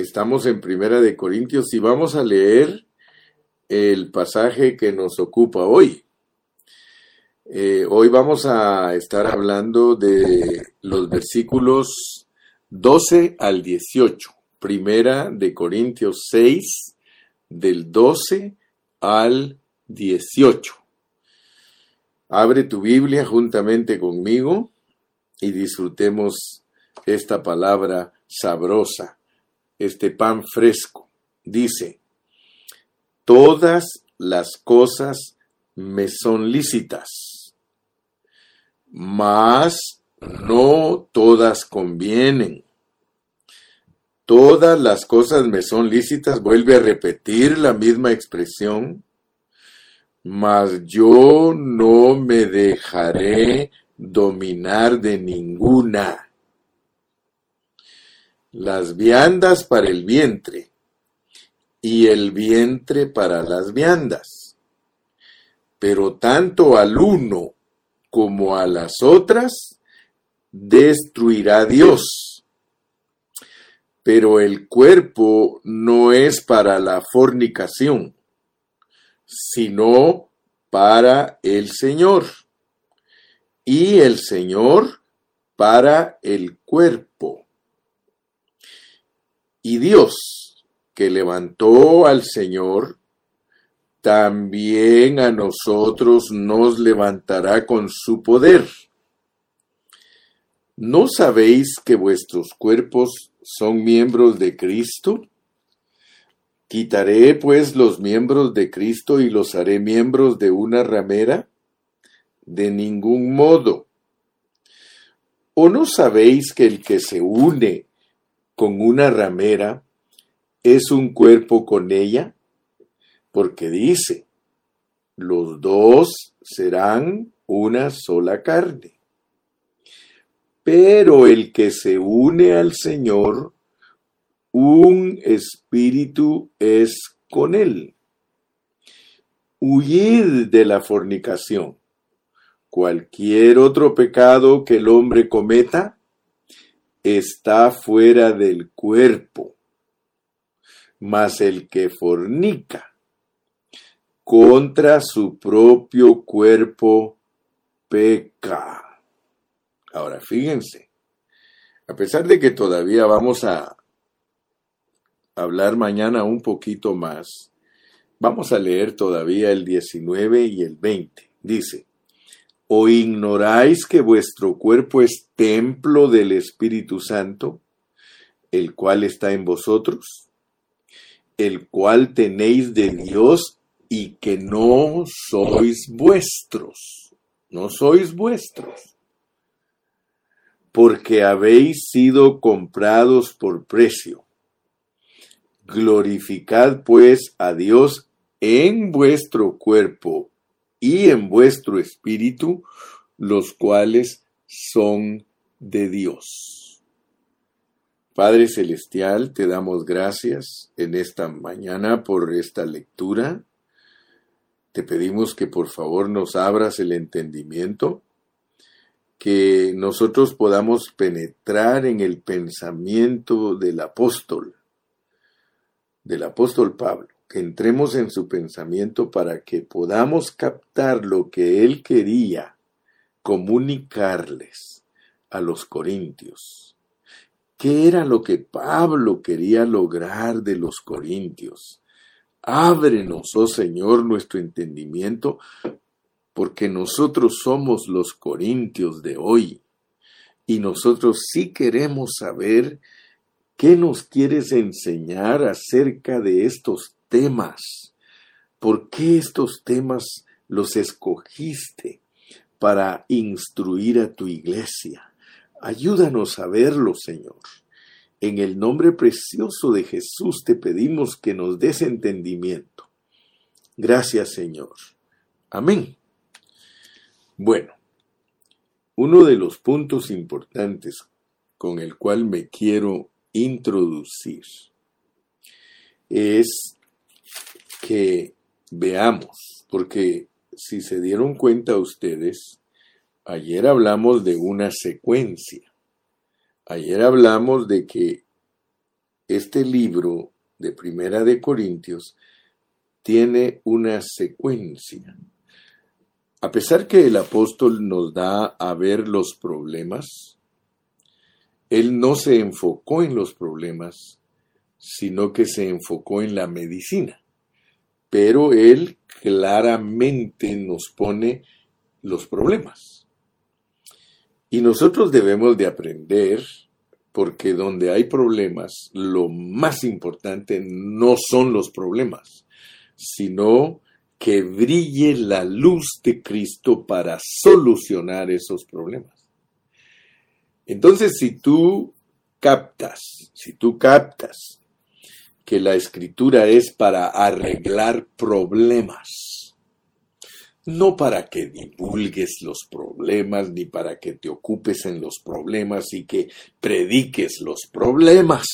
Estamos en Primera de Corintios y vamos a leer el pasaje que nos ocupa hoy. Eh, hoy vamos a estar hablando de los versículos 12 al 18. Primera de Corintios 6, del 12 al 18. Abre tu Biblia juntamente conmigo y disfrutemos esta palabra sabrosa, este pan fresco. Dice, todas las cosas me son lícitas, mas no todas convienen. Todas las cosas me son lícitas, vuelve a repetir la misma expresión, mas yo no me dejaré dominar de ninguna. Las viandas para el vientre y el vientre para las viandas. Pero tanto al uno como a las otras destruirá Dios. Pero el cuerpo no es para la fornicación, sino para el Señor y el Señor para el cuerpo. Y Dios, que levantó al Señor, también a nosotros nos levantará con su poder. ¿No sabéis que vuestros cuerpos son miembros de Cristo? Quitaré pues los miembros de Cristo y los haré miembros de una ramera de ningún modo. ¿O no sabéis que el que se une con una ramera es un cuerpo con ella? Porque dice, los dos serán una sola carne. Pero el que se une al Señor, un espíritu es con él. Huid de la fornicación. Cualquier otro pecado que el hombre cometa está fuera del cuerpo, mas el que fornica contra su propio cuerpo peca. Ahora fíjense, a pesar de que todavía vamos a hablar mañana un poquito más, vamos a leer todavía el 19 y el 20. Dice, ¿O ignoráis que vuestro cuerpo es templo del Espíritu Santo, el cual está en vosotros, el cual tenéis de Dios y que no sois vuestros? No sois vuestros. Porque habéis sido comprados por precio. Glorificad pues a Dios en vuestro cuerpo y en vuestro espíritu, los cuales son de Dios. Padre Celestial, te damos gracias en esta mañana por esta lectura. Te pedimos que por favor nos abras el entendimiento, que nosotros podamos penetrar en el pensamiento del apóstol, del apóstol Pablo que entremos en su pensamiento para que podamos captar lo que él quería comunicarles a los corintios. ¿Qué era lo que Pablo quería lograr de los corintios? Ábrenos, oh Señor, nuestro entendimiento, porque nosotros somos los corintios de hoy. Y nosotros sí queremos saber qué nos quieres enseñar acerca de estos temas? ¿Por qué estos temas los escogiste para instruir a tu iglesia? Ayúdanos a verlo, Señor. En el nombre precioso de Jesús te pedimos que nos des entendimiento. Gracias, Señor. Amén. Bueno, uno de los puntos importantes con el cual me quiero introducir es que veamos, porque si se dieron cuenta ustedes, ayer hablamos de una secuencia. Ayer hablamos de que este libro de Primera de Corintios tiene una secuencia. A pesar que el apóstol nos da a ver los problemas, él no se enfocó en los problemas, sino que se enfocó en la medicina. Pero él claramente nos pone los problemas. Y nosotros debemos de aprender, porque donde hay problemas, lo más importante no son los problemas, sino que brille la luz de Cristo para solucionar esos problemas. Entonces, si tú captas, si tú captas que la escritura es para arreglar problemas, no para que divulgues los problemas, ni para que te ocupes en los problemas y que prediques los problemas,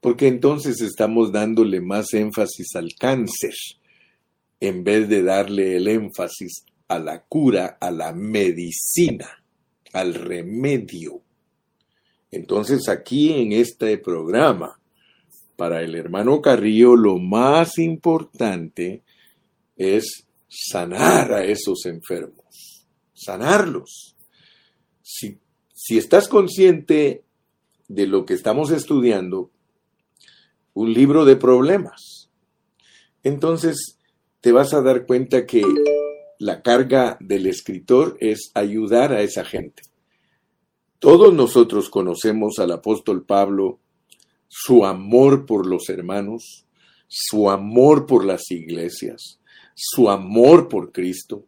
porque entonces estamos dándole más énfasis al cáncer en vez de darle el énfasis a la cura, a la medicina, al remedio. Entonces aquí en este programa, para el hermano Carrillo, lo más importante es sanar a esos enfermos, sanarlos. Si, si estás consciente de lo que estamos estudiando, un libro de problemas, entonces te vas a dar cuenta que la carga del escritor es ayudar a esa gente. Todos nosotros conocemos al apóstol Pablo, su amor por los hermanos, su amor por las iglesias, su amor por Cristo.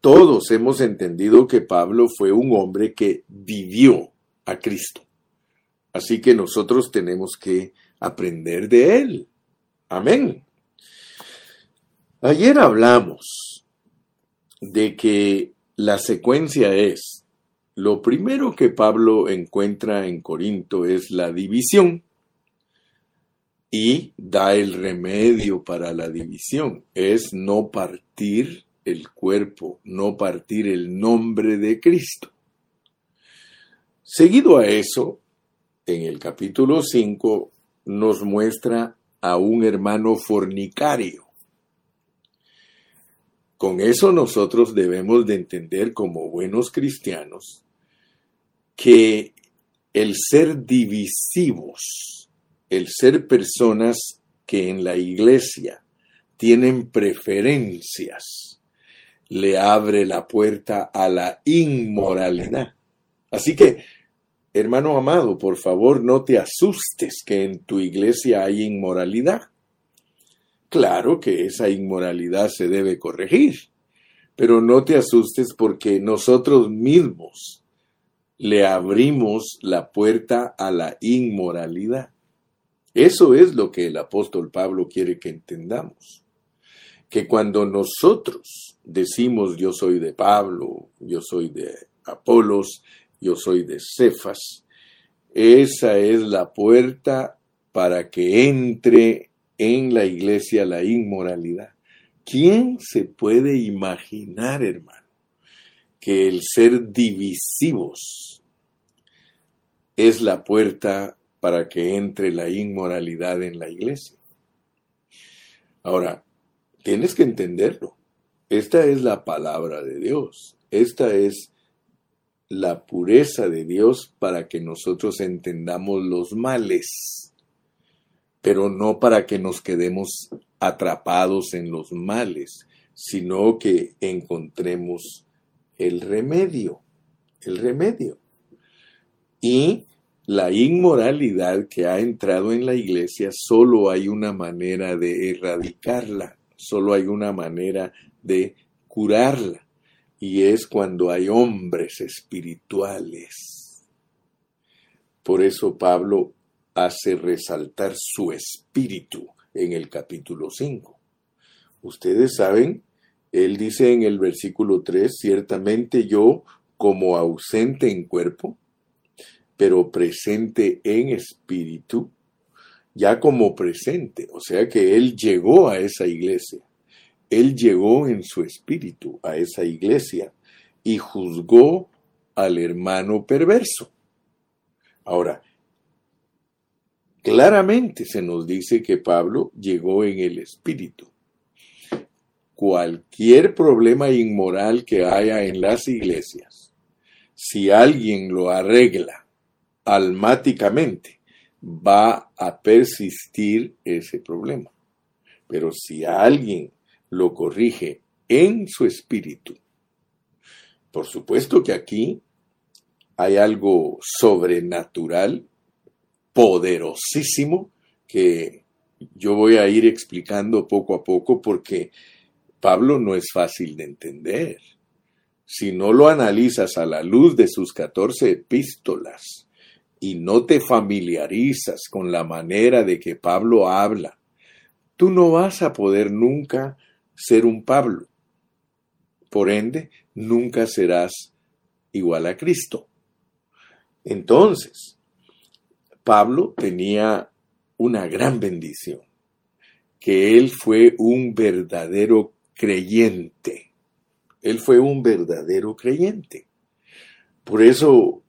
Todos hemos entendido que Pablo fue un hombre que vivió a Cristo. Así que nosotros tenemos que aprender de él. Amén. Ayer hablamos de que la secuencia es, lo primero que Pablo encuentra en Corinto es la división y da el remedio para la división, es no partir el cuerpo, no partir el nombre de Cristo. Seguido a eso, en el capítulo 5 nos muestra a un hermano fornicario con eso nosotros debemos de entender como buenos cristianos que el ser divisivos, el ser personas que en la iglesia tienen preferencias, le abre la puerta a la inmoralidad. Así que, hermano amado, por favor no te asustes que en tu iglesia hay inmoralidad. Claro que esa inmoralidad se debe corregir, pero no te asustes porque nosotros mismos le abrimos la puerta a la inmoralidad. Eso es lo que el apóstol Pablo quiere que entendamos. Que cuando nosotros decimos yo soy de Pablo, yo soy de Apolos, yo soy de Cefas, esa es la puerta para que entre en la iglesia la inmoralidad. ¿Quién se puede imaginar, hermano, que el ser divisivos es la puerta para que entre la inmoralidad en la iglesia? Ahora, tienes que entenderlo. Esta es la palabra de Dios. Esta es la pureza de Dios para que nosotros entendamos los males pero no para que nos quedemos atrapados en los males, sino que encontremos el remedio, el remedio. Y la inmoralidad que ha entrado en la iglesia, solo hay una manera de erradicarla, solo hay una manera de curarla, y es cuando hay hombres espirituales. Por eso Pablo hace resaltar su espíritu en el capítulo 5. Ustedes saben, él dice en el versículo 3, ciertamente yo como ausente en cuerpo, pero presente en espíritu, ya como presente, o sea que él llegó a esa iglesia, él llegó en su espíritu a esa iglesia y juzgó al hermano perverso. Ahora, claramente se nos dice que Pablo llegó en el Espíritu. Cualquier problema inmoral que haya en las iglesias, si alguien lo arregla almáticamente, va a persistir ese problema. Pero si alguien lo corrige en su espíritu, por supuesto que aquí hay algo sobrenatural, poderosísimo, que yo voy a ir explicando poco a poco porque Pablo no es fácil de entender. Si no lo analizas a la luz de sus 14 epístolas y no te familiarizas con la manera de que Pablo habla, tú no vas a poder nunca ser un Pablo. Por ende, nunca serás igual a Cristo. Entonces, Pablo tenía una gran bendición, que él fue un verdadero creyente. Él fue un verdadero creyente. Por eso,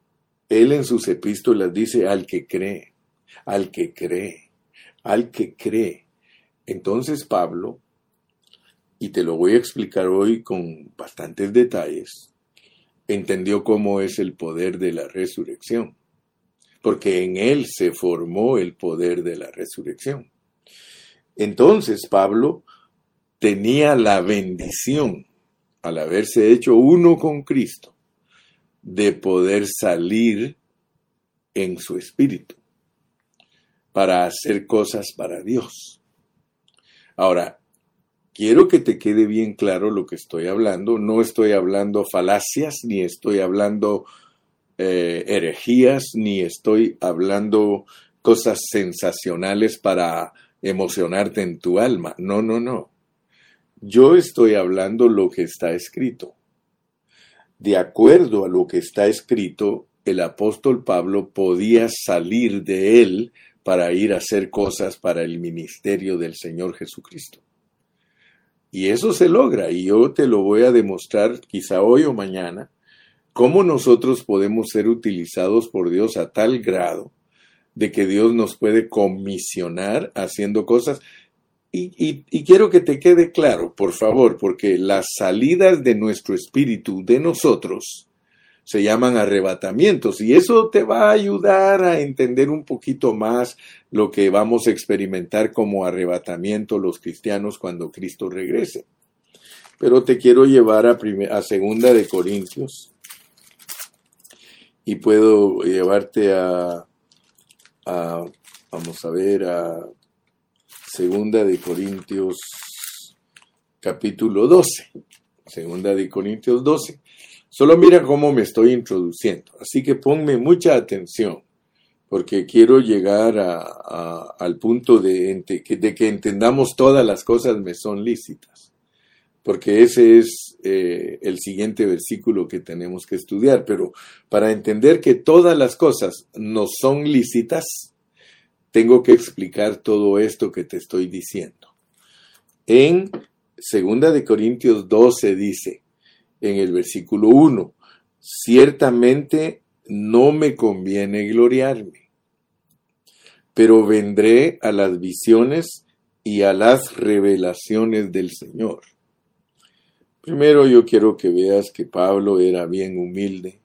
él en sus epístolas dice al que cree, al que cree, al que cree. Entonces Pablo, y te lo voy a explicar hoy con bastantes detalles, entendió cómo es el poder de la resurrección, porque en él se formó el poder de la resurrección. Entonces Pablo tenía la bendición, al haberse hecho uno con Cristo, de poder salir en su espíritu para hacer cosas para Dios. Ahora, quiero que te quede bien claro lo que estoy hablando. No estoy hablando falacias, ni estoy hablando eh, herejías, ni estoy hablando cosas sensacionales para emocionarte en tu alma. No, no, no. Yo estoy hablando lo que está escrito. De acuerdo a lo que está escrito, el apóstol Pablo podía salir de él para ir a hacer cosas para el ministerio del Señor Jesucristo. Y eso se logra, y yo te lo voy a demostrar quizá hoy o mañana, cómo nosotros podemos ser utilizados por Dios a tal grado de que Dios nos puede comisionar haciendo cosas. Y, quiero que te quede claro, por favor, porque las salidas de nuestro espíritu, de nosotros, se llaman arrebatamientos y eso te va a ayudar a entender un poquito más lo que vamos a experimentar como arrebatamiento los cristianos cuando Cristo regrese. Pero te quiero llevar a, a segunda de Corintios y puedo llevarte a vamos a ver a segunda de Corintios capítulo 12. Segunda de Corintios 12. Solo mira cómo me estoy introduciendo. Así que ponme mucha atención, porque quiero llegar al punto de, que entendamos todas las cosas me son lícitas. Porque ese es eh, el siguiente versículo que tenemos que estudiar. Pero para entender que todas las cosas no son lícitas, tengo que explicar todo esto que te estoy diciendo. En 2 de Corintios 12 dice, en el versículo 1. Ciertamente no me conviene gloriarme, pero vendré a las visiones y a las revelaciones del Señor. Primero yo quiero que veas que Pablo era bien humilde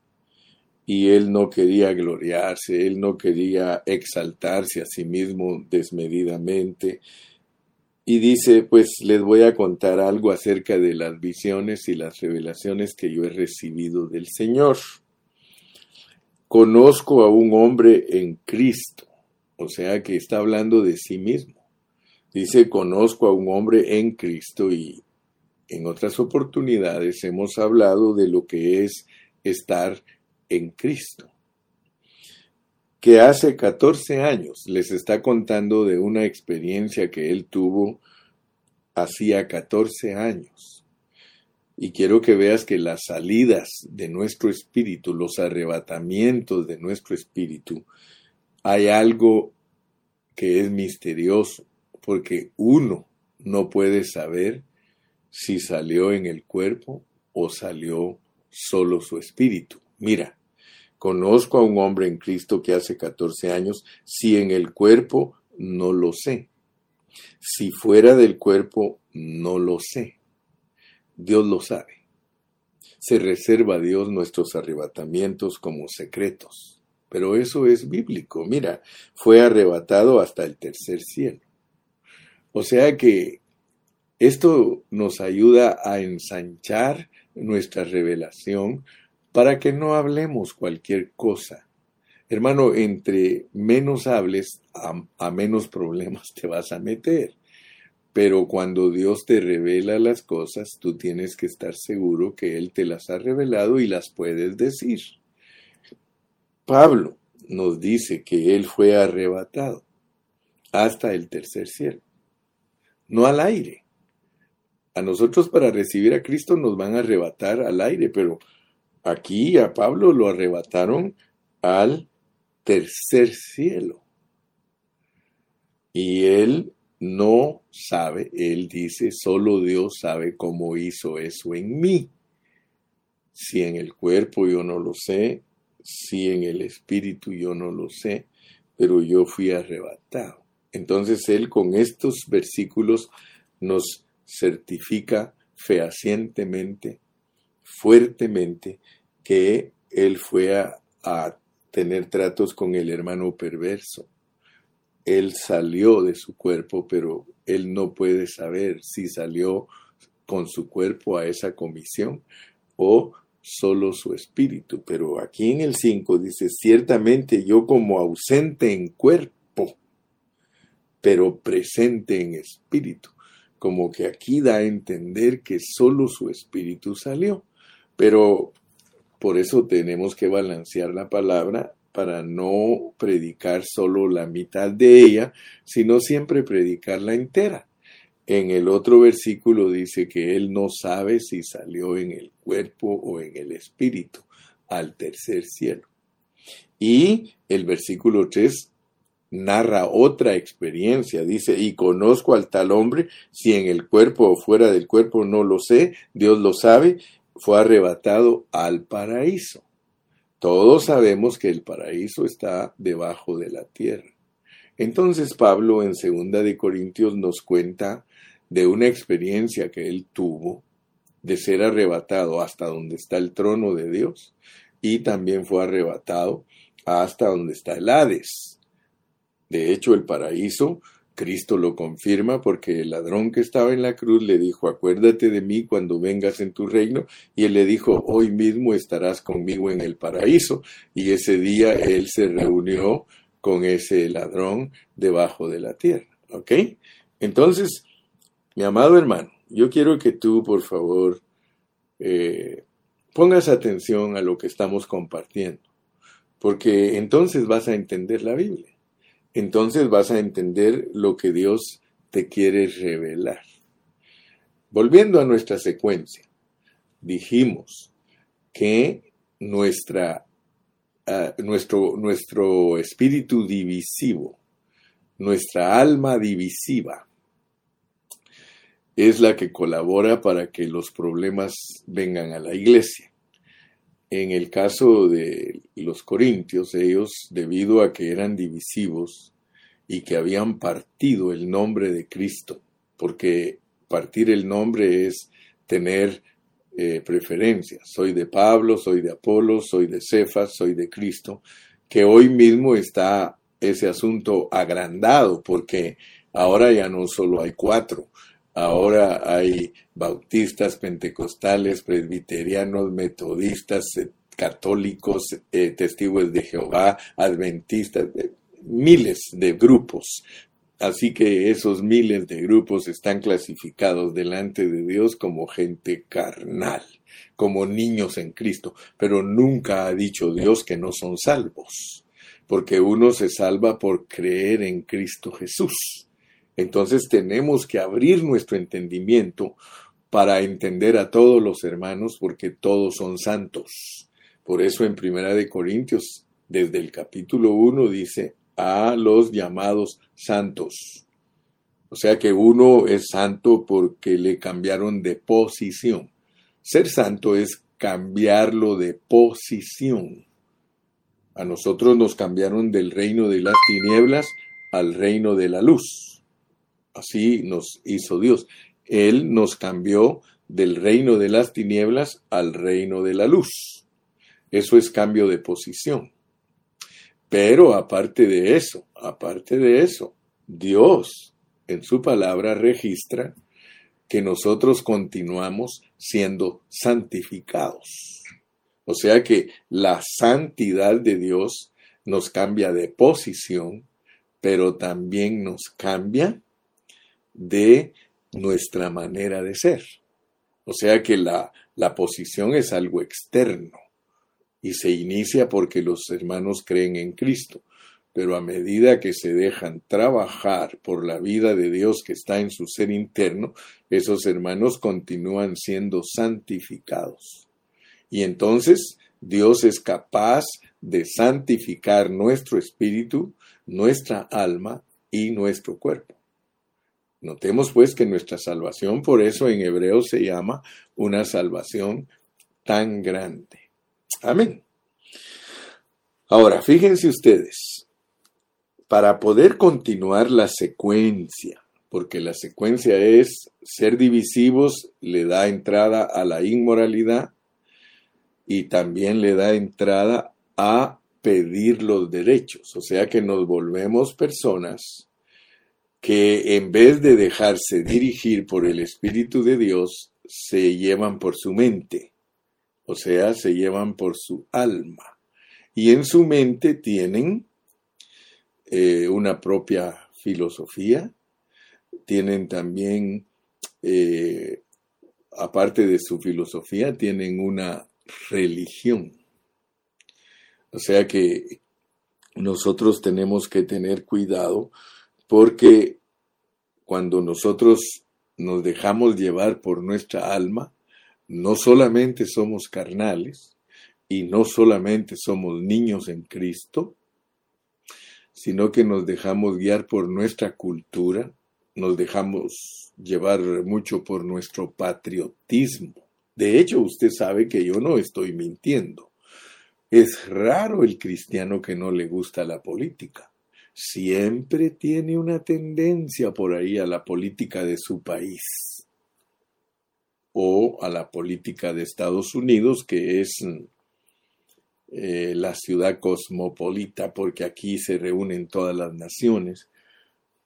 y él no quería gloriarse, él no quería exaltarse a sí mismo desmedidamente, y dice, pues les voy a contar algo acerca de las visiones y las revelaciones que yo he recibido del Señor. Conozco a un hombre en Cristo, o sea que está hablando de sí mismo. Dice, conozco a un hombre en Cristo y en otras oportunidades hemos hablado de lo que es estar en Cristo que hace 14 años les está contando de una experiencia que él tuvo hacía 14 años. Y quiero que veas que las salidas de nuestro espíritu, los arrebatamientos de nuestro espíritu, hay algo que es misterioso, porque uno no puede saber si salió en el cuerpo o salió solo su espíritu. Mira, Conozco a un hombre en Cristo que hace 14 años, si en el cuerpo, no lo sé. Si fuera del cuerpo, no lo sé. Dios lo sabe. Se reserva a Dios nuestros arrebatamientos como secretos. Pero eso es bíblico. Mira, fue arrebatado hasta el tercer cielo. O sea que esto nos ayuda a ensanchar nuestra revelación para que no hablemos cualquier cosa. Hermano, entre menos hables, a, menos problemas te vas a meter. Pero cuando Dios te revela las cosas, tú tienes que estar seguro que Él te las ha revelado y las puedes decir. Pablo nos dice que Él fue arrebatado hasta el tercer cielo, no al aire. A nosotros para recibir a Cristo nos van a arrebatar al aire, pero aquí a Pablo lo arrebataron al tercer cielo. Y él no sabe, él dice, solo Dios sabe cómo hizo eso en mí. Si en el cuerpo yo no lo sé, si en el espíritu yo no lo sé, pero yo fui arrebatado. Entonces él con estos versículos nos certifica fehacientemente, fuertemente, que él fue a, tener tratos con el hermano perverso. Él salió de su cuerpo, pero él no puede saber si salió con su cuerpo a esa comisión o solo su espíritu. Pero aquí en el 5 dice, ciertamente yo como ausente en cuerpo, pero presente en espíritu como que aquí da a entender que solo su espíritu salió. Pero por eso tenemos que balancear la palabra para no predicar solo la mitad de ella, sino siempre predicarla entera. En el otro versículo dice que él no sabe si salió en el cuerpo o en el espíritu al tercer cielo. Y el versículo 3 narra otra experiencia. Dice, y conozco al tal hombre, si en el cuerpo o fuera del cuerpo no lo sé, Dios lo sabe, fue arrebatado al paraíso. Todos sabemos que el paraíso está debajo de la tierra. Entonces Pablo en segunda de Corintios nos cuenta de una experiencia que él tuvo de ser arrebatado hasta donde está el trono de Dios y también fue arrebatado hasta donde está el Hades, de hecho, el paraíso, Cristo lo confirma porque el ladrón que estaba en la cruz le dijo, acuérdate de mí cuando vengas en tu reino, y él le dijo, hoy mismo estarás conmigo en el paraíso, y ese día él se reunió con ese ladrón debajo de la tierra. ¿Ok? Entonces, mi amado hermano, yo quiero que tú, por favor, eh, pongas atención a lo que estamos compartiendo, porque entonces vas a entender la Biblia entonces vas a entender lo que Dios te quiere revelar. Volviendo a nuestra secuencia, dijimos que nuestra, ah, nuestro, nuestro espíritu divisivo, nuestra alma divisiva, es la que colabora para que los problemas vengan a la iglesia. En el caso de los corintios, ellos, debido a que eran divisivos y que habían partido el nombre de Cristo, porque partir el nombre es tener eh, preferencias. Soy de Pablo, soy de Apolo, soy de Cefas, soy de Cristo, que hoy mismo está ese asunto agrandado, porque ahora ya no solo hay cuatro, Ahora hay bautistas, pentecostales, presbiterianos, metodistas, eh, católicos, eh, testigos de Jehová, adventistas, eh, miles de grupos. Así que esos miles de grupos están clasificados delante de Dios como gente carnal, como niños en Cristo, pero nunca ha dicho Dios que no son salvos, porque uno se salva por creer en Cristo Jesús. Entonces tenemos que abrir nuestro entendimiento para entender a todos los hermanos porque todos son santos. Por eso en Primera de Corintios, desde el capítulo 1 dice a los llamados santos. O sea que uno es santo porque le cambiaron de posición. Ser santo es cambiarlo de posición. A nosotros nos cambiaron del reino de las tinieblas al reino de la luz. Así nos hizo Dios. Él nos cambió del reino de las tinieblas al reino de la luz. Eso es cambio de posición. Pero aparte de eso, aparte de eso, Dios en su palabra registra que nosotros continuamos siendo santificados. O sea que la santidad de Dios nos cambia de posición, pero también nos cambia de nuestra manera de ser. O sea que la, la posición es algo externo y se inicia porque los hermanos creen en Cristo. Pero a medida que se dejan trabajar por la vida de Dios que está en su ser interno, esos hermanos continúan siendo santificados. Y entonces Dios es capaz de santificar nuestro espíritu, nuestra alma y nuestro cuerpo. Notemos pues que nuestra salvación, por eso en hebreo se llama una salvación tan grande. Amén. Ahora, fíjense ustedes, para poder continuar la secuencia, porque la secuencia es ser divisivos, le da entrada a la inmoralidad y también le da entrada a pedir los derechos, o sea que nos volvemos personas que en vez de dejarse dirigir por el Espíritu de Dios, se llevan por su mente o sea, se llevan por su alma. Y en su mente tienen eh, una propia filosofía, tienen también, eh, aparte de su filosofía, tienen una religión. O sea que nosotros tenemos que tener cuidado porque cuando nosotros nos dejamos llevar por nuestra alma, no solamente somos carnales y no solamente somos niños en Cristo, sino que nos dejamos guiar por nuestra cultura, nos dejamos llevar mucho por nuestro patriotismo. De hecho, usted sabe que yo no estoy mintiendo. Es raro el cristiano que no le gusta la política. Siempre tiene una tendencia por ahí a la política de su país o a la política de Estados Unidos, que es eh, la ciudad cosmopolita, porque aquí se reúnen todas las naciones.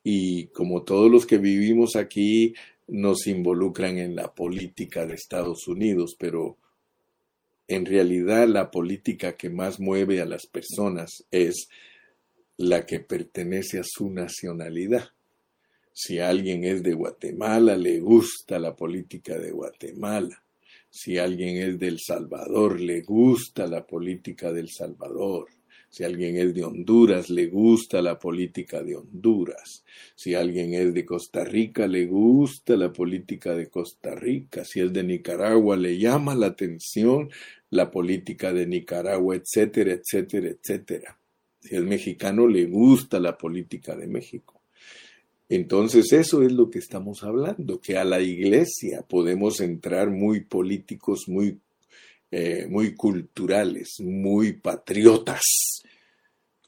Y como todos los que vivimos aquí nos involucran en la política de Estados Unidos, pero en realidad la política que más mueve a las personas es la que pertenece a su nacionalidad. Si alguien es de Guatemala, le gusta la política de Guatemala. Si alguien es del Salvador, le gusta la política del Salvador. Si alguien es de Honduras, le gusta la política de Honduras. Si alguien es de Costa Rica, le gusta la política de Costa Rica. Si es de Nicaragua, le llama la atención la política de Nicaragua, etcétera, etcétera, etcétera. Si es mexicano, le gusta la política de México. Entonces eso es lo que estamos hablando, que a la iglesia podemos entrar muy políticos, muy, eh, muy culturales, muy patriotas.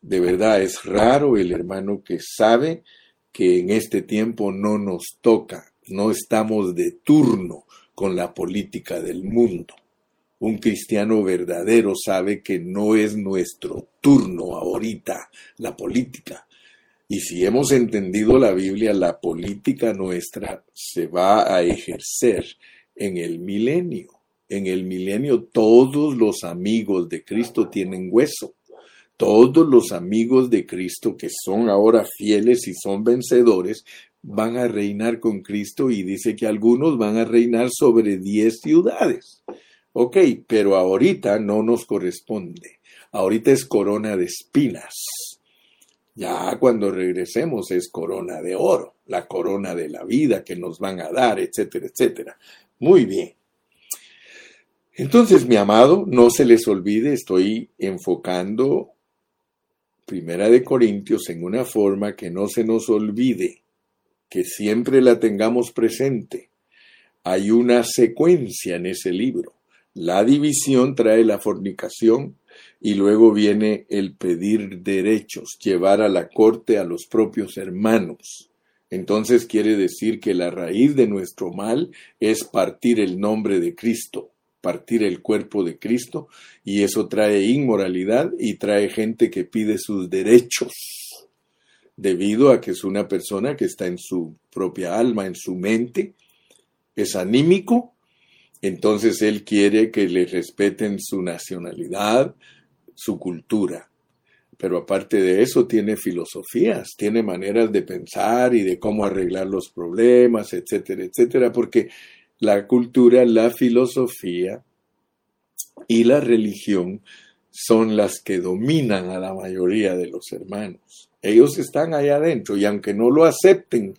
De verdad es raro el hermano que sabe que en este tiempo no nos toca, no estamos de turno con la política del mundo. Un cristiano verdadero sabe que no es nuestro turno ahorita la política, y si hemos entendido la Biblia, la política nuestra se va a ejercer en el milenio. En el milenio todos los amigos de Cristo tienen hueso. Todos los amigos de Cristo que son ahora fieles y son vencedores van a reinar con Cristo y dice que algunos van a reinar sobre diez ciudades. Ok, pero ahorita no nos corresponde. Ahorita es corona de espinas. Ya cuando regresemos es corona de oro, la corona de la vida que nos van a dar, etcétera, etcétera. Muy bien. Entonces, mi amado, no se les olvide, estoy enfocando Primera de Corintios en una forma que no se nos olvide, que siempre la tengamos presente. Hay una secuencia en ese libro. La división trae la fornicación, Y luego viene el pedir derechos, llevar a la corte a los propios hermanos. Entonces quiere decir que la raíz de nuestro mal es partir el nombre de Cristo, partir el cuerpo de Cristo, y eso trae inmoralidad y trae gente que pide sus derechos, debido a que es una persona que está en su propia alma, en su mente, es anímico, entonces él quiere que le respeten su nacionalidad, su cultura. Pero aparte de eso tiene filosofías, tiene maneras de pensar y de cómo arreglar los problemas, etcétera, etcétera, porque la cultura, la filosofía y la religión son las que dominan a la mayoría de los hermanos. Ellos están allá adentro y aunque no lo acepten,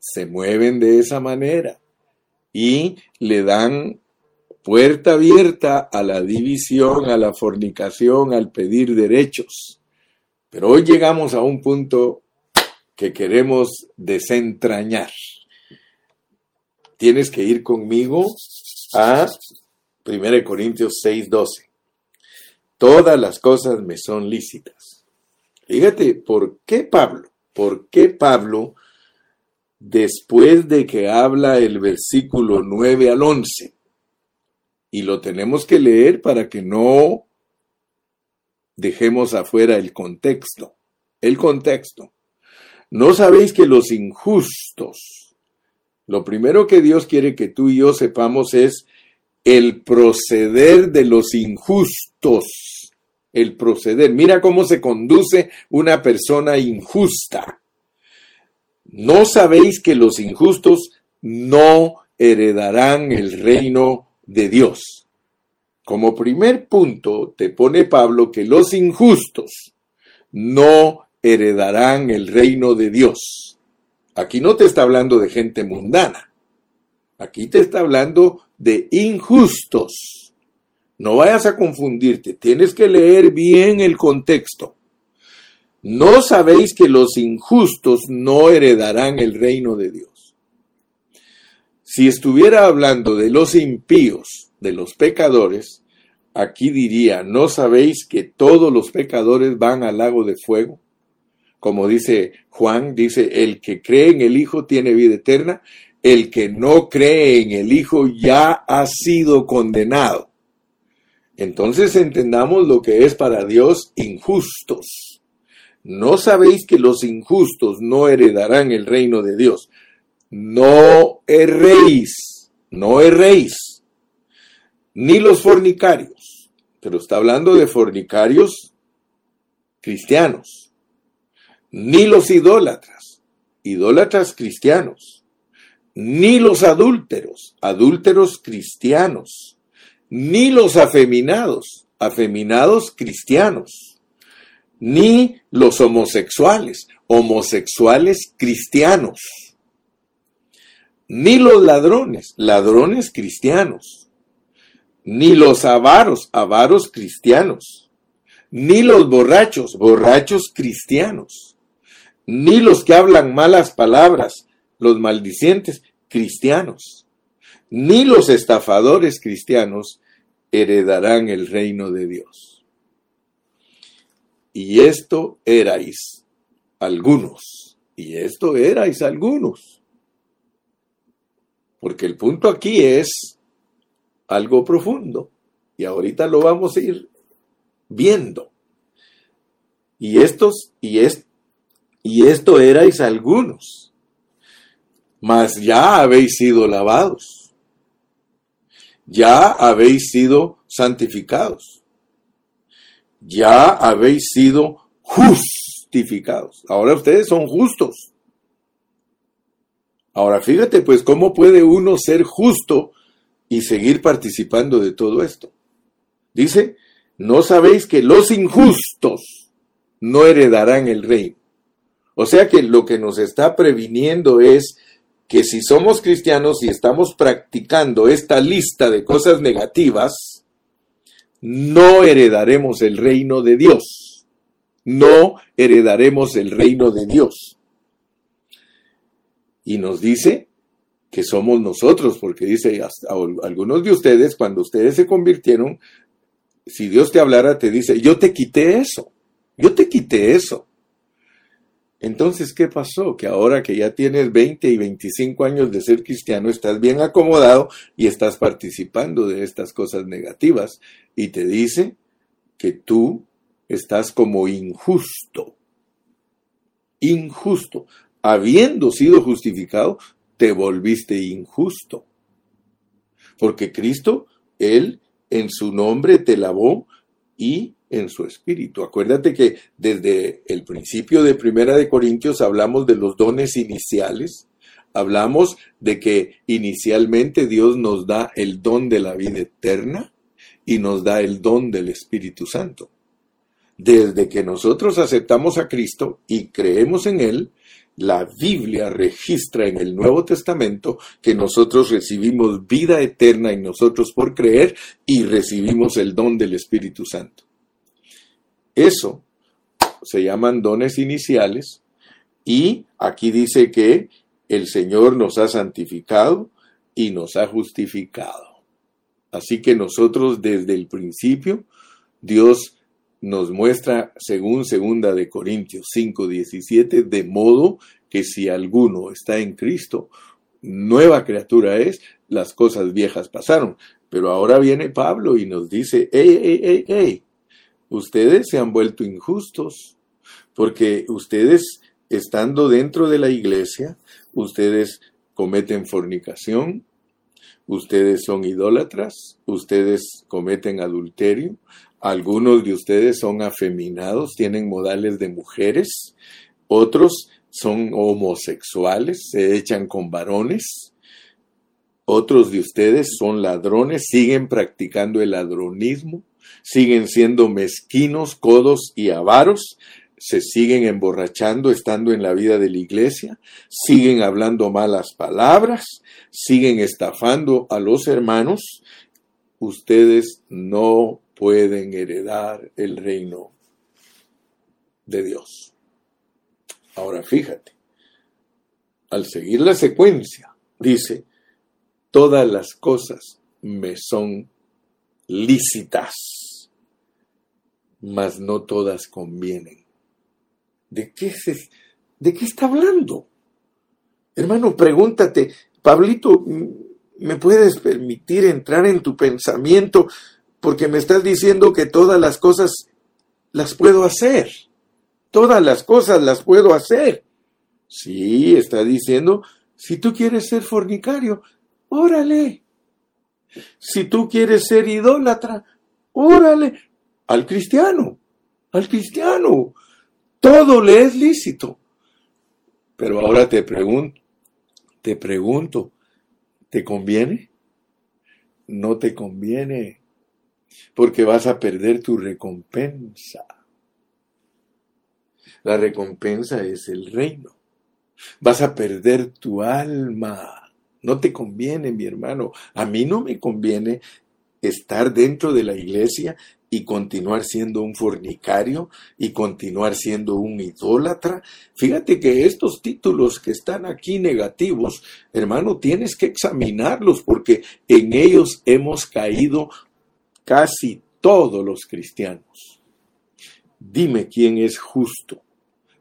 se mueven de esa manera y le dan puerta abierta a la división, a la fornicación, al pedir derechos. Pero hoy llegamos a un punto que queremos desentrañar. Tienes que ir conmigo a 1 Corintios 6:12. Todas las cosas me son lícitas. Fíjate, ¿por qué Pablo? ¿Por qué Pablo después de que habla el versículo 9 al 11. Y lo tenemos que leer para que no dejemos afuera el contexto. El contexto. ¿No sabéis que los injustos, lo primero que Dios quiere que tú y yo sepamos es el proceder de los injustos? El proceder. Mira cómo se conduce una persona injusta. ¿No sabéis que los injustos no heredarán el reino de Dios? Como primer punto te pone Pablo que los injustos no heredarán el reino de Dios. Aquí no te está hablando de gente mundana. Aquí te está hablando de injustos. No vayas a confundirte. Tienes que leer bien el contexto. ¿No sabéis que los injustos no heredarán el reino de Dios? Si estuviera hablando de los impíos, de los pecadores, aquí diría, ¿no sabéis que todos los pecadores van al lago de fuego? Como dice Juan, dice, el que cree en el Hijo tiene vida eterna, el que no cree en el Hijo ya ha sido condenado. Entonces entendamos lo que es para Dios injustos. ¿No sabéis que los injustos no heredarán el reino de Dios? No erréis, no erréis, ni los fornicarios, pero está hablando de fornicarios cristianos, ni los idólatras, idólatras cristianos, ni los adúlteros, adúlteros cristianos, ni los afeminados, afeminados cristianos ni los homosexuales, homosexuales cristianos, ni los ladrones, ladrones cristianos, ni los avaros, avaros cristianos, ni los borrachos, borrachos cristianos, ni los que hablan malas palabras, los maldicientes cristianos, ni los estafadores cristianos heredarán el reino de Dios. Y esto erais algunos. Y esto erais algunos. Porque el punto aquí es algo profundo. Y ahorita lo vamos a ir viendo. Y estos, y es, y esto erais algunos. Mas ya habéis sido lavados. Ya habéis sido santificados ya habéis sido justificados. Ahora ustedes son justos. Ahora fíjate pues cómo puede uno ser justo y seguir participando de todo esto. Dice, no sabéis que los injustos no heredarán el reino. O sea que lo que nos está previniendo es que si somos cristianos y estamos practicando esta lista de cosas negativas, no heredaremos el reino de Dios. No heredaremos el reino de Dios. Y nos dice que somos nosotros, porque dice, algunos de ustedes, cuando ustedes se convirtieron, si Dios te hablara, te dice, yo te quité eso, yo te quité eso. Entonces, ¿qué pasó? Que ahora que ya tienes 20 y 25 años de ser cristiano, estás bien acomodado y estás participando de estas cosas negativas. Y te dice que tú estás como injusto. Injusto. Habiendo sido justificado, te volviste injusto. Porque Cristo, Él en su nombre te lavó y en su espíritu. Acuérdate que desde el principio de Primera de Corintios hablamos de los dones iniciales. Hablamos de que inicialmente Dios nos da el don de la vida eterna y nos da el don del Espíritu Santo. Desde que nosotros aceptamos a Cristo y creemos en Él, la Biblia registra en el Nuevo Testamento que nosotros recibimos vida eterna en nosotros por creer y recibimos el don del Espíritu Santo. Eso se llaman dones iniciales y aquí dice que el Señor nos ha santificado y nos ha justificado. Así que nosotros desde el principio, Dios nos muestra según segunda de Corintios 5:17 de modo que si alguno está en Cristo, nueva criatura es, las cosas viejas pasaron. Pero ahora viene Pablo y nos dice, hey, hey, hey, hey, ustedes se han vuelto injustos, porque ustedes, estando dentro de la iglesia, ustedes cometen fornicación, ustedes son idólatras, ustedes cometen adulterio, algunos de ustedes son afeminados, tienen modales de mujeres, otros son homosexuales, se echan con varones, otros de ustedes son ladrones, siguen practicando el ladronismo, siguen siendo mezquinos, codos y avaros, se siguen emborrachando estando en la vida de la iglesia, siguen hablando malas palabras, siguen estafando a los hermanos, ustedes no pueden heredar el reino de Dios. Ahora fíjate, al seguir la secuencia, dice, todas las cosas me son lícitas mas no todas convienen. ¿De qué, se, ¿De qué está hablando? Hermano, pregúntate, Pablito, ¿me puedes permitir entrar en tu pensamiento? Porque me estás diciendo que todas las cosas las puedo hacer. Todas las cosas las puedo hacer. Sí, está diciendo, si tú quieres ser fornicario, órale. Si tú quieres ser idólatra, órale al cristiano, al cristiano. Todo le es lícito. Pero ahora te pregunto, te pregunto, ¿te conviene? No te conviene, porque vas a perder tu recompensa. La recompensa es el reino. Vas a perder tu alma. No te conviene, mi hermano. A mí no me conviene estar dentro de la iglesia y continuar siendo un fornicario y continuar siendo un idólatra. Fíjate que estos títulos que están aquí negativos, hermano, tienes que examinarlos porque en ellos hemos caído casi todos los cristianos. Dime quién es justo.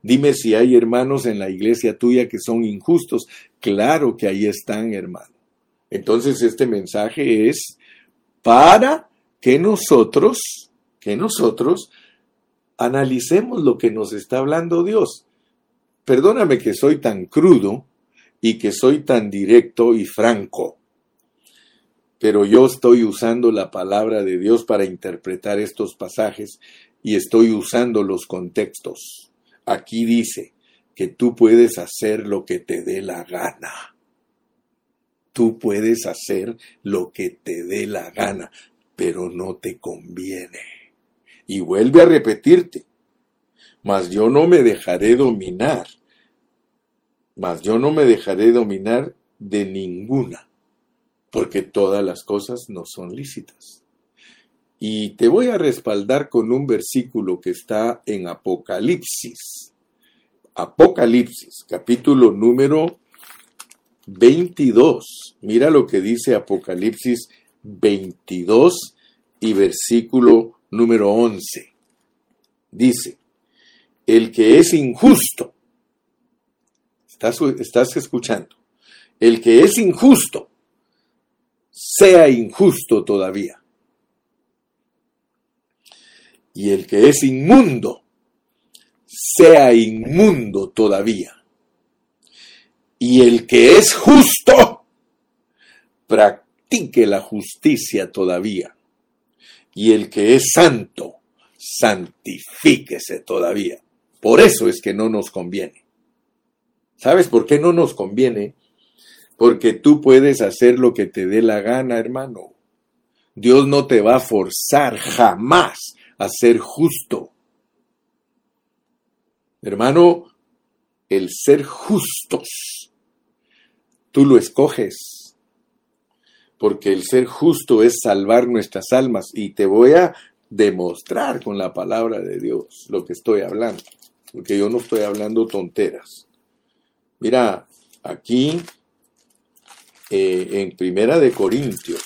Dime si hay hermanos en la iglesia tuya que son injustos. Claro que ahí están, hermano. Entonces este mensaje es para que nosotros, que nosotros analicemos lo que nos está hablando Dios. Perdóname que soy tan crudo y que soy tan directo y franco, pero yo estoy usando la palabra de Dios para interpretar estos pasajes y estoy usando los contextos. Aquí dice que tú puedes hacer lo que te dé la gana. Tú puedes hacer lo que te dé la gana pero no te conviene. Y vuelve a repetirte, mas yo no me dejaré dominar, mas yo no me dejaré dominar de ninguna, porque todas las cosas no son lícitas. Y te voy a respaldar con un versículo que está en Apocalipsis. Apocalipsis, capítulo número 22. Mira lo que dice Apocalipsis 22 y versículo número 11. Dice, el que es injusto, estás, estás escuchando, el que es injusto, sea injusto todavía. Y el que es inmundo, sea inmundo todavía. Y el que es justo, practique la justicia todavía. Y el que es santo, santifíquese todavía. Por eso es que no nos conviene. ¿Sabes por qué no nos conviene? Porque tú puedes hacer lo que te dé la gana, hermano. Dios no te va a forzar jamás a ser justo. Hermano, el ser justos Tú lo escoges. Porque el ser justo es salvar nuestras almas. Y te voy a demostrar con la palabra de Dios lo que estoy hablando. Porque yo no estoy hablando tonteras. Mira, aquí eh, en Primera de Corintios,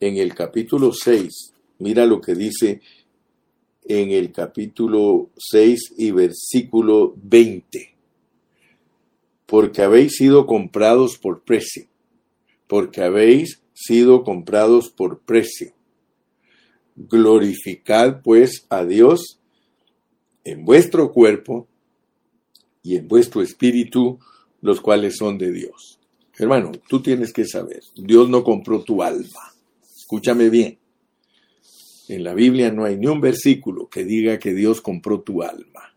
en el capítulo 6, mira lo que dice en el capítulo 6 y versículo 20 porque habéis sido comprados por precio, porque habéis sido comprados por precio. Glorificad pues a Dios en vuestro cuerpo y en vuestro espíritu, los cuales son de Dios. Hermano, tú tienes que saber, Dios no compró tu alma. Escúchame bien. En la Biblia no hay ni un versículo que diga que Dios compró tu alma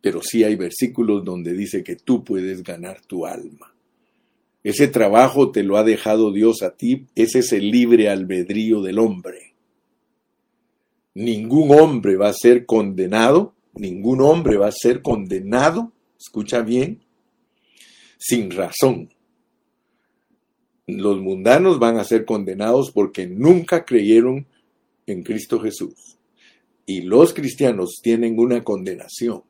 pero sí hay versículos donde dice que tú puedes ganar tu alma. Ese trabajo te lo ha dejado Dios a ti, ese es el libre albedrío del hombre. Ningún hombre va a ser condenado, ningún hombre va a ser condenado, escucha bien, sin razón. Los mundanos van a ser condenados porque nunca creyeron en Cristo Jesús. Y los cristianos tienen una condenación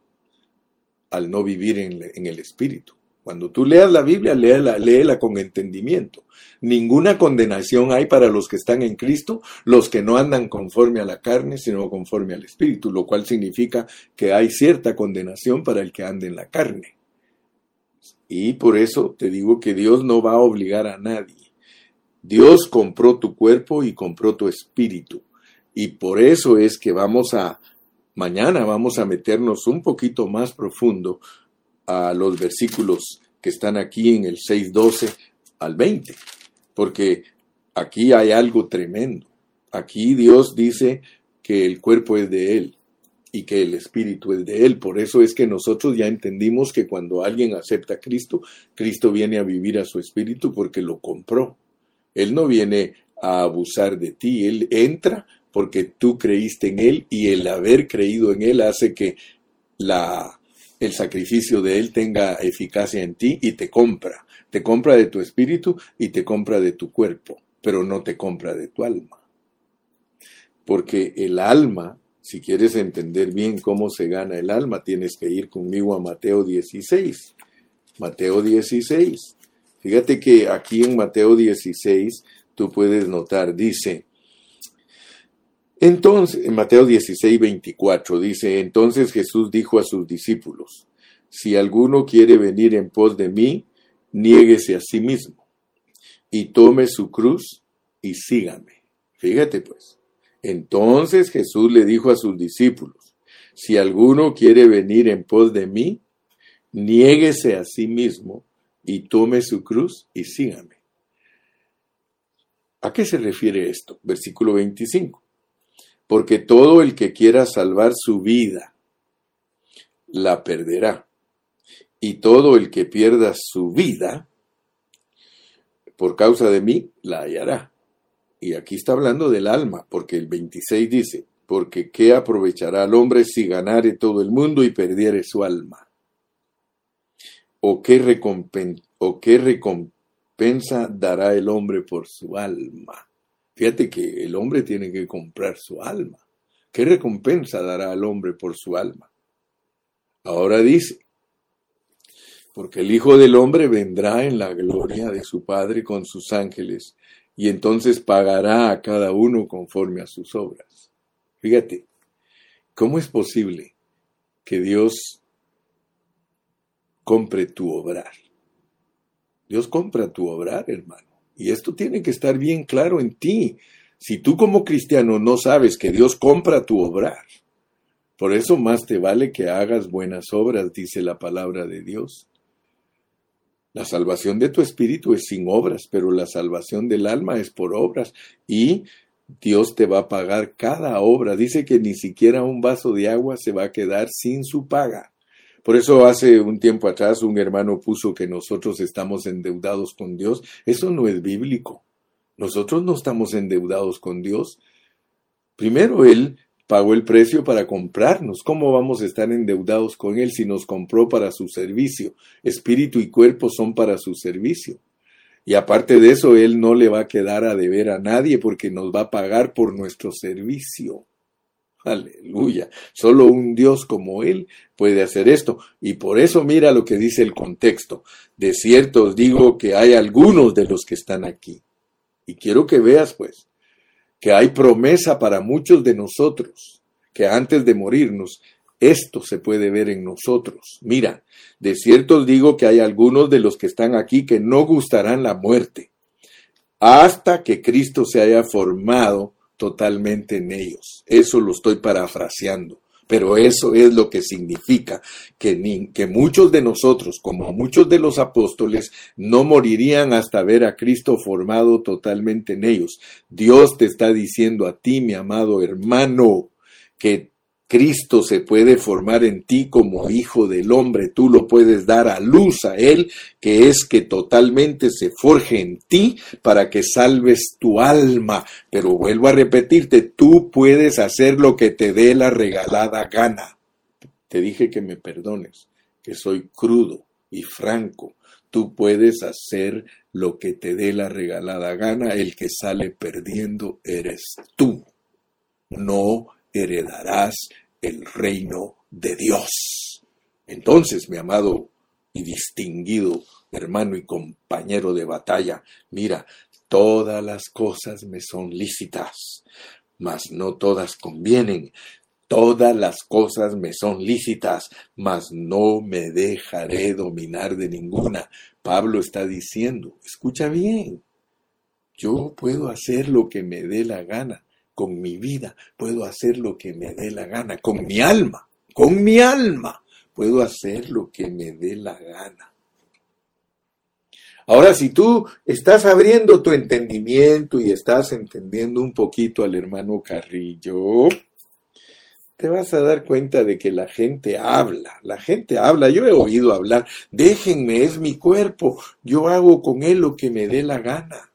al no vivir en, el Espíritu. Cuando tú leas la Biblia, léela, léela con entendimiento. Ninguna condenación hay para los que están en Cristo, los que no andan conforme a la carne, sino conforme al Espíritu, lo cual significa que hay cierta condenación para el que ande en la carne. Y por eso te digo que Dios no va a obligar a nadie. Dios compró tu cuerpo y compró tu espíritu. Y por eso es que vamos a Mañana vamos a meternos un poquito más profundo a los versículos que están aquí en el 6.12 al 20, porque aquí hay algo tremendo. Aquí Dios dice que el cuerpo es de Él y que el espíritu es de Él. Por eso es que nosotros ya entendimos que cuando alguien acepta a Cristo, Cristo viene a vivir a su espíritu porque lo compró. Él no viene a abusar de ti, Él entra porque tú creíste en Él y el haber creído en Él hace que el sacrificio de Él tenga eficacia en ti y te compra. Te compra de tu espíritu y te compra de tu cuerpo, pero no te compra de tu alma. Porque el alma, si quieres entender bien cómo se gana el alma, tienes que ir conmigo a Mateo 16. Mateo 16. Fíjate que aquí en Mateo 16 tú puedes notar, dice, entonces, en Mateo 16, 24 dice, entonces Jesús dijo a sus discípulos, si alguno quiere venir en pos de mí, niéguese a sí mismo y tome su cruz y sígame. Fíjate pues. Entonces Jesús le dijo a sus discípulos, si alguno quiere venir en pos de mí, niéguese a sí mismo y tome su cruz y sígame. ¿A qué se refiere esto? Versículo 25 porque todo el que quiera salvar su vida la perderá. Y todo el que pierda su vida por causa de mí la hallará. Y aquí está hablando del alma, porque el 26 dice, porque ¿qué aprovechará al hombre si ganare todo el mundo y perdiere su alma? ¿O qué, ¿O qué recompensa dará el hombre por su alma? Fíjate que el hombre tiene que comprar su alma. ¿Qué recompensa dará al hombre por su alma? Ahora dice, porque el Hijo del Hombre vendrá en la gloria de su Padre con sus ángeles, y entonces pagará a cada uno conforme a sus obras. Fíjate, ¿cómo es posible que Dios compre tu obrar? Dios compra tu obrar, hermano. Y esto tiene que estar bien claro en ti. Si tú como cristiano no sabes que Dios compra tu obrar, por eso más te vale que hagas buenas obras, dice la palabra de Dios. La salvación de tu espíritu es sin obras, pero la salvación del alma es por obras. Y Dios te va a pagar cada obra. Dice que ni siquiera un vaso de agua se va a quedar sin su paga. Por eso hace un tiempo atrás un hermano puso que nosotros estamos endeudados con Dios. Eso no es bíblico. Nosotros no estamos endeudados con Dios. Primero, Él pagó el precio para comprarnos. ¿Cómo vamos a estar endeudados con Él si nos compró para su servicio? Espíritu y cuerpo son para su servicio. Y aparte de eso, Él no le va a quedar a deber a nadie porque nos va a pagar por nuestro servicio. Aleluya. Solo un Dios como Él puede hacer esto. Y por eso mira lo que dice el contexto. De cierto os digo que hay algunos de los que están aquí. Y quiero que veas, pues, que hay promesa para muchos de nosotros, que antes de morirnos, esto se puede ver en nosotros. Mira, de cierto os digo que hay algunos de los que están aquí que no gustarán la muerte, hasta que Cristo se haya formado totalmente en ellos. Eso lo estoy parafraseando. Pero eso es lo que significa que, que muchos de nosotros, como muchos de los apóstoles, no morirían hasta ver a Cristo formado totalmente en ellos. Dios te está diciendo a ti, mi amado hermano, que Cristo se puede formar en ti como hijo del hombre, tú lo puedes dar a luz a Él, que es que totalmente se forje en ti para que salves tu alma. Pero vuelvo a repetirte, tú puedes hacer lo que te dé la regalada gana. Te dije que me perdones, que soy crudo y franco. Tú puedes hacer lo que te dé la regalada gana, el que sale perdiendo eres tú. No heredarás el reino de Dios. Entonces, mi amado y distinguido hermano y compañero de batalla, mira, todas las cosas me son lícitas, mas no todas convienen. Todas las cosas me son lícitas, mas no me dejaré dominar de ninguna. Pablo está diciendo, escucha bien, yo puedo hacer lo que me dé la gana, con mi vida puedo hacer lo que me dé la gana, con mi alma, con mi alma puedo hacer lo que me dé la gana. Ahora, si tú estás abriendo tu entendimiento y estás entendiendo un poquito al hermano Carrillo, te vas a dar cuenta de que la gente habla, la gente habla, yo he oído hablar, déjenme, es mi cuerpo, yo hago con él lo que me dé la gana.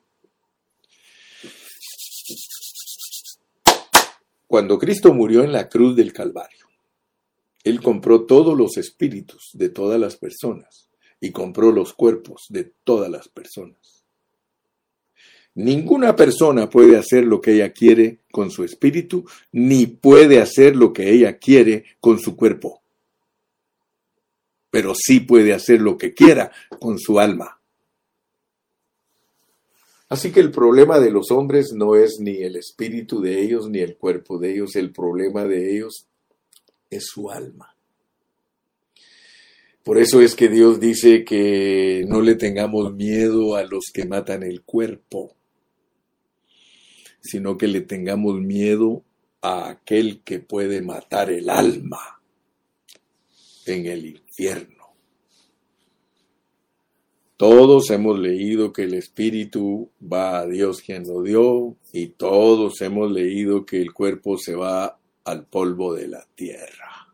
Cuando Cristo murió en la cruz del Calvario, Él compró todos los espíritus de todas las personas y compró los cuerpos de todas las personas. Ninguna persona puede hacer lo que ella quiere con su espíritu, ni puede hacer lo que ella quiere con su cuerpo. Pero sí puede hacer lo que quiera con su alma. Así que el problema de los hombres no es ni el espíritu de ellos ni el cuerpo de ellos, el problema de ellos es su alma. Por eso es que Dios dice que no le tengamos miedo a los que matan el cuerpo, sino que le tengamos miedo a aquel que puede matar el alma en el infierno. Todos hemos leído que el Espíritu va a Dios quien lo dio y todos hemos leído que el cuerpo se va al polvo de la tierra.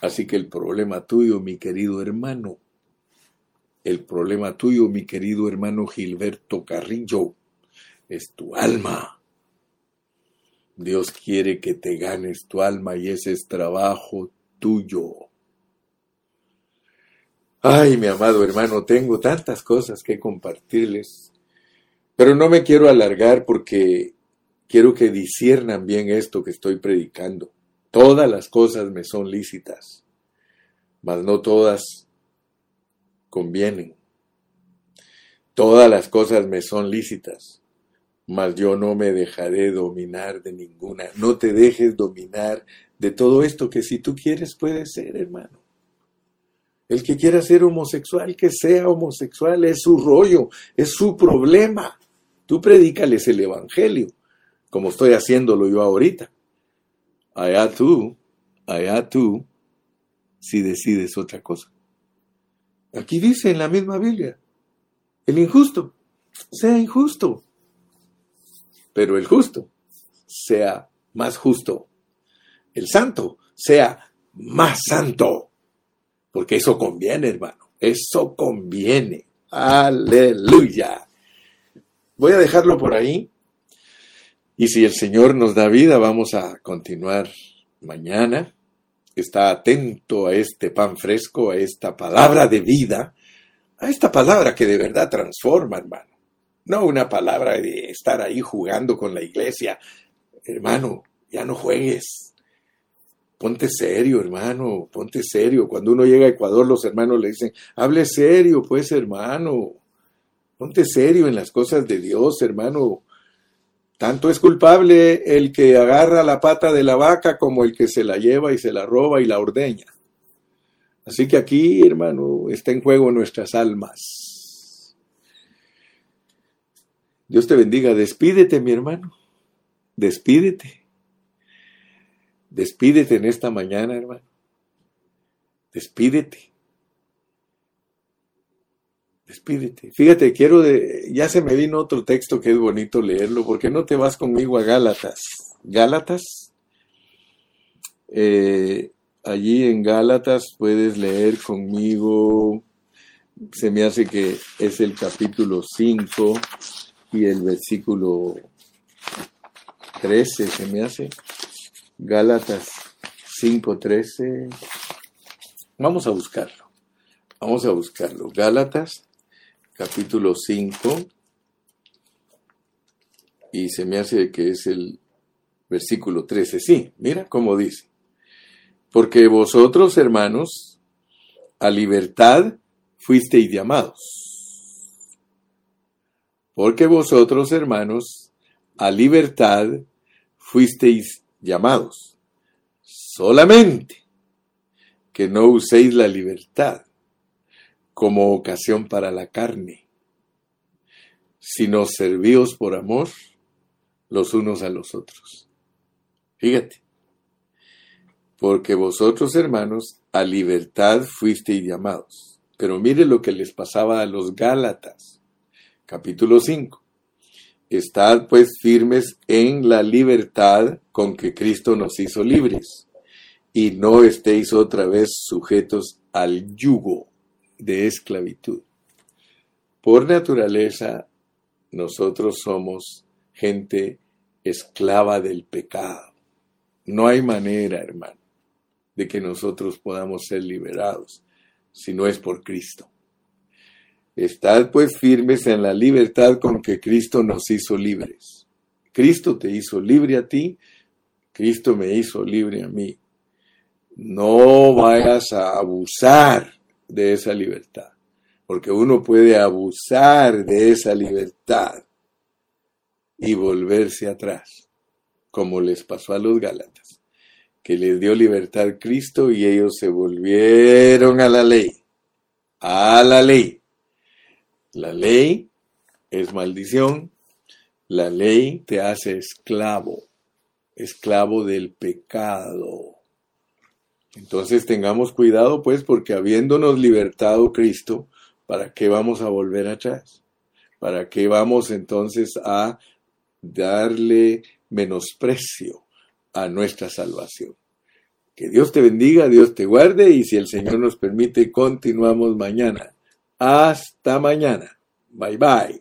Así que el problema tuyo, mi querido hermano, el problema tuyo, mi querido hermano Gilberto Carrillo, es tu alma. Dios quiere que te ganes tu alma y ese es trabajo tuyo. Ay, mi amado hermano, tengo tantas cosas que compartirles, pero no me quiero alargar porque quiero que disiernan bien esto que estoy predicando. Todas las cosas me son lícitas, mas no todas convienen. Todas las cosas me son lícitas, mas yo no me dejaré dominar de ninguna. No te dejes dominar de todo esto que si tú quieres puede ser, hermano. El que quiera ser homosexual, que sea homosexual, es su rollo, es su problema. Tú predícales el Evangelio, como estoy haciéndolo yo ahorita. Allá tú, allá tú, si decides otra cosa. Aquí dice en la misma Biblia, el injusto, sea injusto pero el justo sea más justo. El santo sea más santo. Porque eso conviene, hermano. Eso conviene. Aleluya. Voy a dejarlo por ahí. Y si el Señor nos da vida, vamos a continuar mañana. Está atento a este pan fresco, a esta palabra de vida, a esta palabra que de verdad transforma, hermano. No una palabra de estar ahí jugando con la iglesia. Hermano, ya no juegues. Ponte serio, hermano, ponte serio. Cuando uno llega a Ecuador, los hermanos le dicen, hable serio, pues, hermano. Ponte serio en las cosas de Dios, hermano. Tanto es culpable el que agarra la pata de la vaca como el que se la lleva y se la roba y la ordeña. Así que aquí, hermano, está en juego nuestras almas. Dios te bendiga. Despídete, mi hermano. Despídete. Despídete en esta mañana, hermano. Despídete. Despídete. Fíjate, quiero de. Ya se me vino otro texto que es bonito leerlo. ¿Por qué no te vas conmigo a Gálatas? Gálatas. Eh, allí en Gálatas puedes leer conmigo. Se me hace que es el capítulo 5 y el versículo 13 se me hace. Gálatas 5.13. Vamos a buscarlo. Vamos a buscarlo. Gálatas capítulo 5 y se me hace que es el versículo 13. Sí, mira cómo dice. Porque vosotros, hermanos, a libertad fuisteis llamados porque vosotros, hermanos, a libertad fuisteis llamados. Solamente que no uséis la libertad como ocasión para la carne, sino servíos por amor los unos a los otros. Fíjate, porque vosotros, hermanos, a libertad fuisteis llamados. Pero mire lo que les pasaba a los Gálatas capítulo 5. Estad pues firmes en la libertad con que Cristo nos hizo libres, y no estéis otra vez sujetos al yugo de esclavitud. Por naturaleza, nosotros somos gente esclava del pecado. No hay manera, hermano, de que nosotros podamos ser liberados si no es por Cristo. Estad pues firmes en la libertad con que Cristo nos hizo libres. Cristo te hizo libre a ti, Cristo me hizo libre a mí. No vayas a abusar de esa libertad, porque uno puede abusar de esa libertad y volverse atrás, como les pasó a los Gálatas, que les dio libertad Cristo y ellos se volvieron a la ley, a la ley la ley es maldición. La ley te hace esclavo, esclavo del pecado. Entonces tengamos cuidado pues porque habiéndonos libertado Cristo, ¿para qué vamos a volver atrás? ¿Para qué vamos entonces a darle menosprecio a nuestra salvación? Que Dios te bendiga, Dios te guarde y si el Señor nos permite, continuamos mañana. Hasta mañana. Bye bye.